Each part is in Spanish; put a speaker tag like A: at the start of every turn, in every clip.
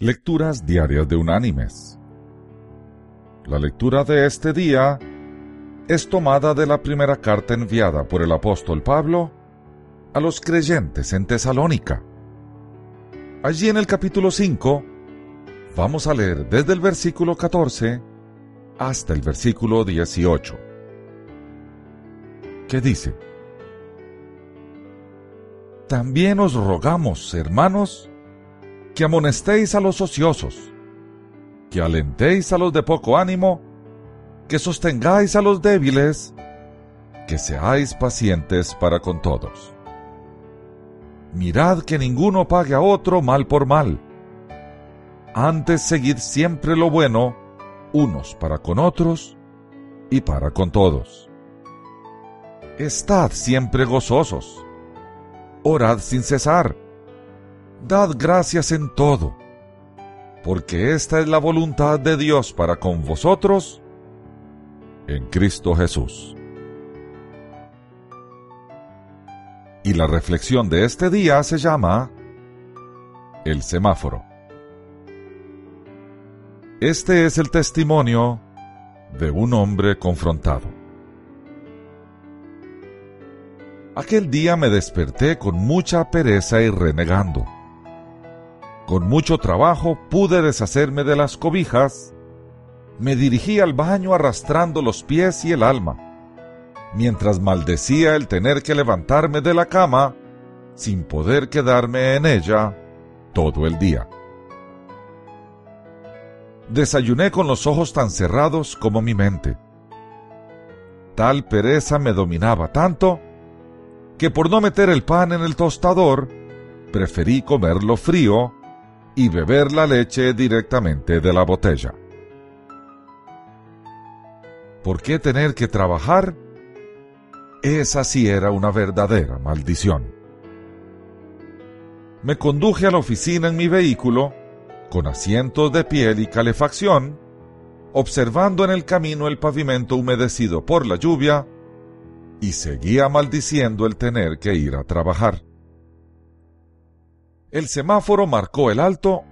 A: Lecturas Diarias de Unánimes. La lectura de este día es tomada de la primera carta enviada por el apóstol Pablo a los creyentes en Tesalónica. Allí en el capítulo 5 vamos a leer desde el versículo 14 hasta el versículo 18, que dice, También os rogamos, hermanos, que amonestéis a los ociosos, que alentéis a los de poco ánimo, que sostengáis a los débiles, que seáis pacientes para con todos. Mirad que ninguno pague a otro mal por mal. Antes seguid siempre lo bueno, unos para con otros y para con todos. Estad siempre gozosos. Orad sin cesar dad gracias en todo, porque esta es la voluntad de Dios para con vosotros en Cristo Jesús. Y la reflexión de este día se llama El semáforo. Este es el testimonio de un hombre confrontado. Aquel día me desperté con mucha pereza y renegando con mucho trabajo pude deshacerme de las cobijas. Me dirigí al baño arrastrando los pies y el alma, mientras maldecía el tener que levantarme de la cama sin poder quedarme en ella todo el día. Desayuné con los ojos tan cerrados como mi mente. Tal pereza me dominaba tanto que por no meter el pan en el tostador, preferí comerlo frío y beber la leche directamente de la botella. ¿Por qué tener que trabajar? Esa sí era una verdadera maldición. Me conduje a la oficina en mi vehículo, con asientos de piel y calefacción, observando en el camino el pavimento humedecido por la lluvia, y seguía maldiciendo el tener que ir a trabajar. El semáforo marcó el alto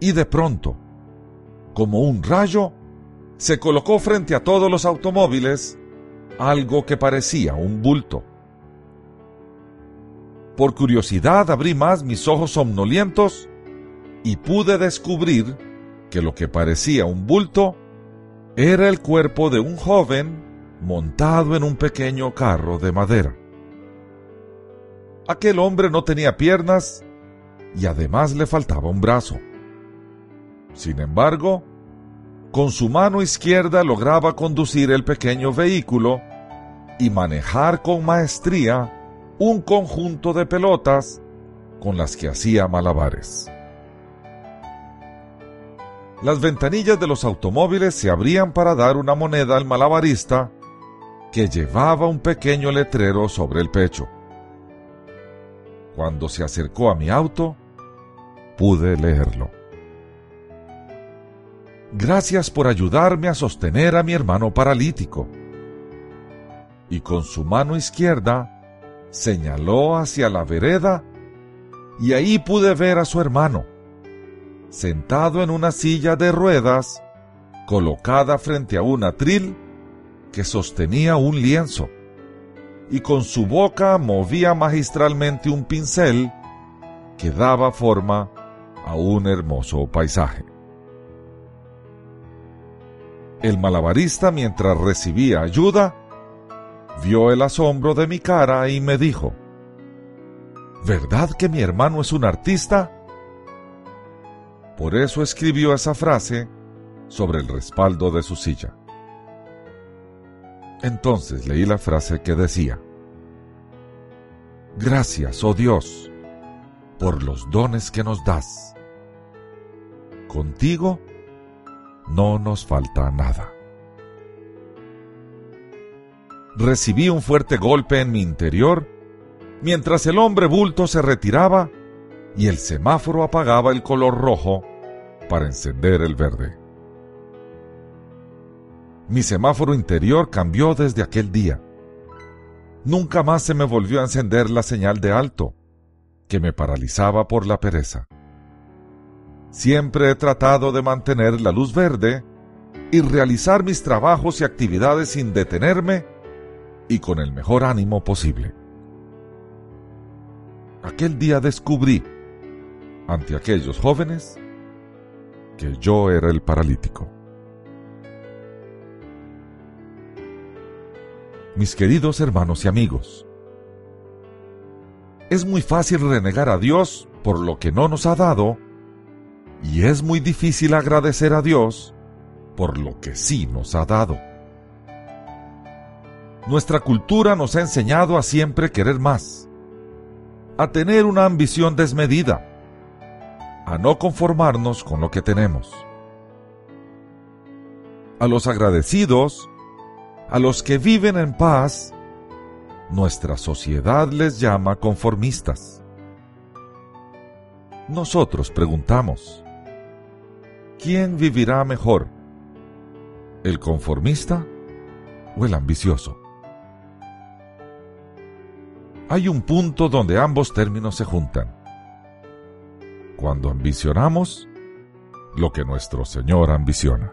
A: y de pronto, como un rayo, se colocó frente a todos los automóviles algo que parecía un bulto. Por curiosidad abrí más mis ojos somnolientos y pude descubrir que lo que parecía un bulto era el cuerpo de un joven montado en un pequeño carro de madera. Aquel hombre no tenía piernas y además le faltaba un brazo. Sin embargo, con su mano izquierda lograba conducir el pequeño vehículo y manejar con maestría un conjunto de pelotas con las que hacía malabares. Las ventanillas de los automóviles se abrían para dar una moneda al malabarista que llevaba un pequeño letrero sobre el pecho. Cuando se acercó a mi auto, pude leerlo. Gracias por ayudarme a sostener a mi hermano paralítico. Y con su mano izquierda señaló hacia la vereda y ahí pude ver a su hermano, sentado en una silla de ruedas, colocada frente a un atril que sostenía un lienzo y con su boca movía magistralmente un pincel que daba forma a un hermoso paisaje. El malabarista, mientras recibía ayuda, vio el asombro de mi cara y me dijo, ¿Verdad que mi hermano es un artista? Por eso escribió esa frase sobre el respaldo de su silla. Entonces leí la frase que decía, Gracias, oh Dios, por los dones que nos das. Contigo no nos falta nada. Recibí un fuerte golpe en mi interior mientras el hombre bulto se retiraba y el semáforo apagaba el color rojo para encender el verde. Mi semáforo interior cambió desde aquel día. Nunca más se me volvió a encender la señal de alto, que me paralizaba por la pereza. siempre he tratado de mantener la luz verde y realizar mis trabajos y actividades sin detenerme y con el mejor ánimo posible. Aquel día descubrí, ante aquellos jóvenes, que yo era el paralítico. Mis queridos hermanos y amigos, es muy fácil renegar a Dios por lo que no nos ha dado y es muy difícil agradecer a Dios por lo que sí nos ha dado. Nuestra cultura nos ha enseñado a siempre querer más, a tener una ambición desmedida, a no conformarnos con lo que tenemos. A los agradecidos, a los que viven en paz, nuestra sociedad les llama conformistas. Nosotros preguntamos, ¿quién vivirá mejor? ¿El conformista o el ambicioso? Hay un punto donde ambos términos se juntan. Cuando ambicionamos lo que nuestro Señor ambiciona.